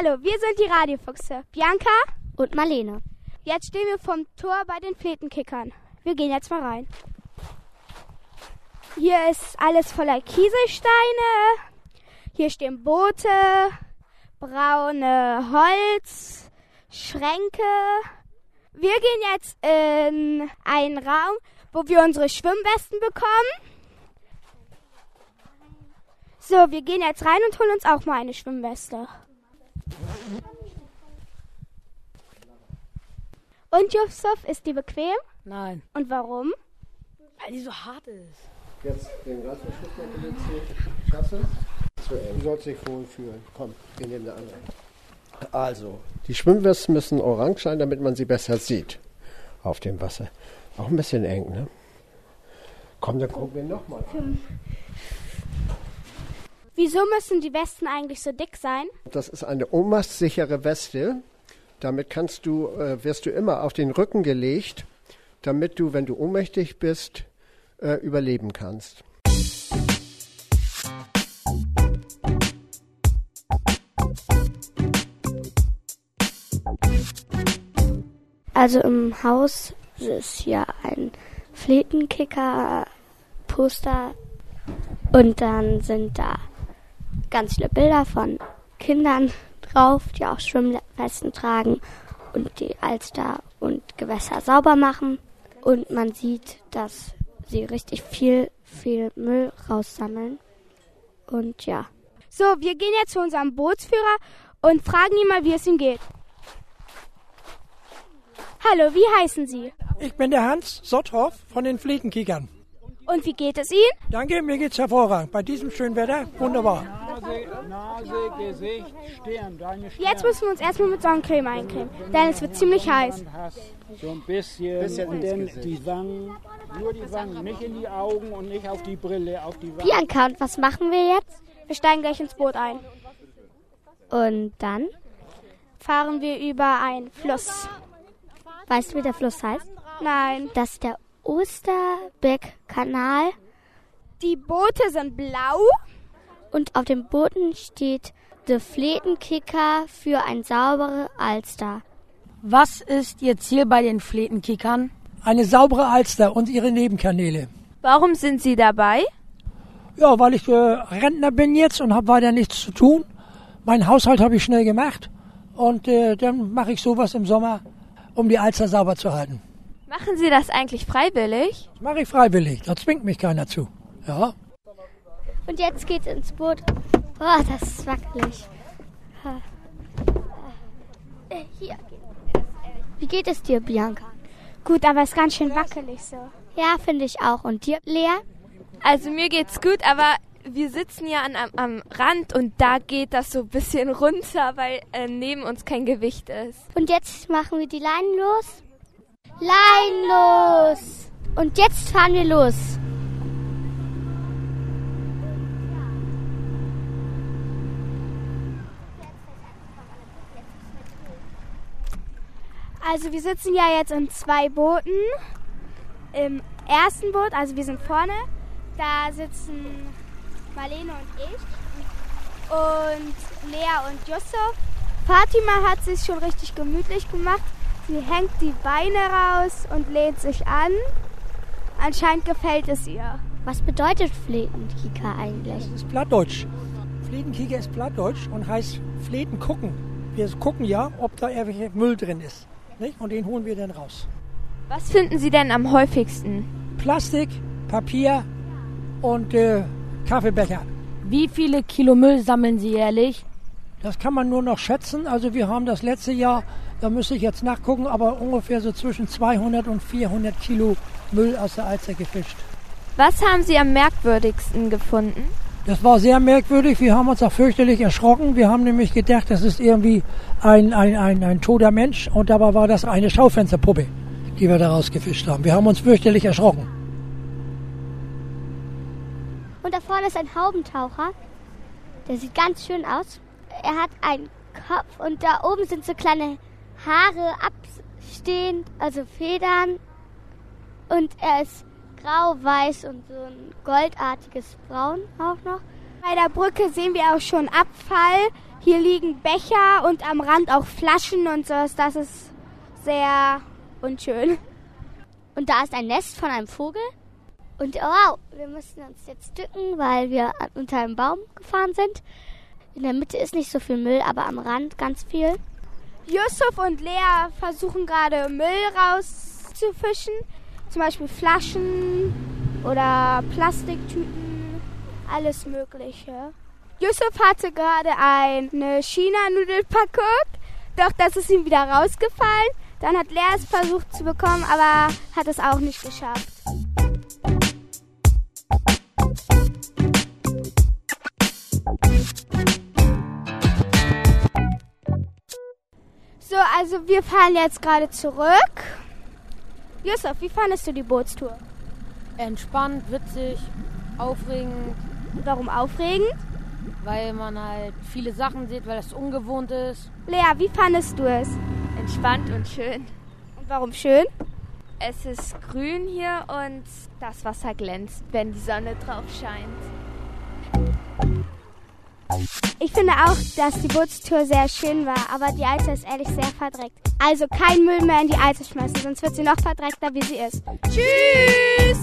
Hallo, wir sind die Radiofuchse. Bianca und Marlene. Jetzt stehen wir vom Tor bei den Fletenkickern. Wir gehen jetzt mal rein. Hier ist alles voller Kieselsteine. Hier stehen Boote, braune Holz, Schränke. Wir gehen jetzt in einen Raum, wo wir unsere Schwimmwesten bekommen. So, wir gehen jetzt rein und holen uns auch mal eine Schwimmweste. Und Yusuf, ist die bequem? Nein. Und warum? Weil die so hart ist. Jetzt den Reißverschluss noch benutzen. Schaffst du? Du sollst dich wohlfühlen. Komm, wir nehmen eine andere. Also, die Schwimmwesten müssen orange sein, damit man sie besser sieht auf dem Wasser. Auch ein bisschen eng, ne? Komm, dann gucken wir nochmal. Wieso müssen die Westen eigentlich so dick sein? Das ist eine ohnmachtssichere Weste. Damit kannst du, äh, wirst du immer auf den Rücken gelegt, damit du, wenn du ohnmächtig bist, äh, überleben kannst. Also im Haus ist ja ein Fletenkicker-Poster und dann sind da ganz viele Bilder von Kindern drauf, die auch Schwimmwesten tragen und die Alster und Gewässer sauber machen. Und man sieht, dass sie richtig viel, viel Müll raussammeln. Und ja. So, wir gehen jetzt zu unserem Bootsführer und fragen ihn mal, wie es ihm geht. Hallo, wie heißen Sie? Ich bin der Hans Sotthoff von den Fletenkickern. Und wie geht es Ihnen? Danke, mir geht's hervorragend. Bei diesem schönen Wetter wunderbar. Nase, Nase, Gesicht, Stirn, deine Stirn. Jetzt müssen wir uns erstmal mit Sonnencreme eincremen, denn es wird ziemlich heiß. So ein bisschen, Bisschen und dann die Wangen, nur die Wangen, nicht in die Augen und nicht auf die Brille, auf die Wangen. Bianca, und was machen wir jetzt? Wir steigen gleich ins Boot ein. Und dann? Fahren wir über einen Fluss. Weißt du, wie der Fluss heißt? Nein, Das ist der Osterbeck-Kanal. die Boote sind blau. Und auf dem Booten steht The Fletenkicker für ein saubere Alster. Was ist Ihr Ziel bei den Fletenkickern? Eine saubere Alster und ihre Nebenkanäle. Warum sind Sie dabei? Ja, weil ich äh, Rentner bin jetzt und habe weiter nichts zu tun. Meinen Haushalt habe ich schnell gemacht und äh, dann mache ich sowas im Sommer, um die Alster sauber zu halten. Machen Sie das eigentlich freiwillig? Das mache ich freiwillig, da zwingt mich keiner zu. Ja, Und jetzt geht's ins Boot. Oh, das ist wackelig. Äh, Hier. Wie geht es dir, Bianca? Gut, aber es ist ganz schön wackelig so. Ja, finde ich auch. Und dir, Lea? Also mir geht's gut, aber wir sitzen ja an, am, am Rand und da geht das so ein bisschen runter, weil äh, neben uns kein Gewicht ist. Und jetzt machen wir die Leinen los. Leinen los! Und jetzt fahren wir los. Also wir sitzen ja jetzt in zwei Booten. Im ersten Boot, also wir sind vorne, da sitzen Marlene und ich und Lea und Yusuf. Fatima hat sich schon richtig gemütlich gemacht. Sie hängt die Beine raus und lehnt sich an. Anscheinend gefällt es ihr. Was bedeutet Fletenkicker eigentlich? das ist Plattdeutsch. Fletenkicker ist Plattdeutsch und heißt Fleten gucken. Wir gucken ja, ob da irgendwelche Müll drin ist. Nicht? Und den holen wir dann raus. Was finden Sie denn am häufigsten? Plastik, Papier und äh, Kaffeebecher. Wie viele Kilo Müll sammeln Sie jährlich? Das kann man nur noch schätzen. Also wir haben das letzte Jahr, da müsste ich jetzt nachgucken, aber ungefähr so zwischen 200 und 400 Kilo Müll aus der Alster gefischt. Was haben Sie am merkwürdigsten gefunden? Das war sehr merkwürdig. Wir haben uns auch fürchterlich erschrocken. Wir haben nämlich gedacht, das ist irgendwie ein, ein, ein, ein toter Mensch. Und dabei war das eine Schaufensterpuppe, die wir daraus gefischt haben. Wir haben uns fürchterlich erschrocken. Und da vorne ist ein Haubentaucher. Der sieht ganz schön aus. Er hat einen Kopf und da oben sind so kleine Haare abstehend, also Federn. Und er ist grau-weiß und so ein goldartiges Braun auch noch. Bei der Brücke sehen wir auch schon Abfall. Hier liegen Becher und am Rand auch Flaschen und so. Das ist sehr unschön. Und da ist ein Nest von einem Vogel. Und wow, wir müssen uns jetzt dücken, weil wir unter einem Baum gefahren sind. In der Mitte ist nicht so viel Müll, aber am Rand ganz viel. Yusuf und Lea versuchen gerade Müll rauszufischen. Zum Beispiel Flaschen oder Plastiktüten, alles Mögliche. Yusuf hatte gerade eine China-Nudelpackung, doch das ist ihm wieder rausgefallen. Dann hat Lea es versucht zu bekommen, aber hat es auch nicht geschafft. So, also wir fahren jetzt gerade zurück. Yusuf, wie fandest du die Bootstour? Entspannt, witzig, aufregend. Warum aufregend? Weil man halt viele Sachen sieht, weil es ungewohnt ist. Lea, wie fandest du es? Entspannt und schön. Und warum schön? Es ist grün hier und das Wasser glänzt, wenn die Sonne drauf scheint. Ich finde auch, dass die Bootstour sehr schön war, aber die Alte ist ehrlich sehr verdreckt. Also kein Müll mehr in die Alte schmeißen, sonst wird sie noch verdreckter, wie sie ist. Tschüss!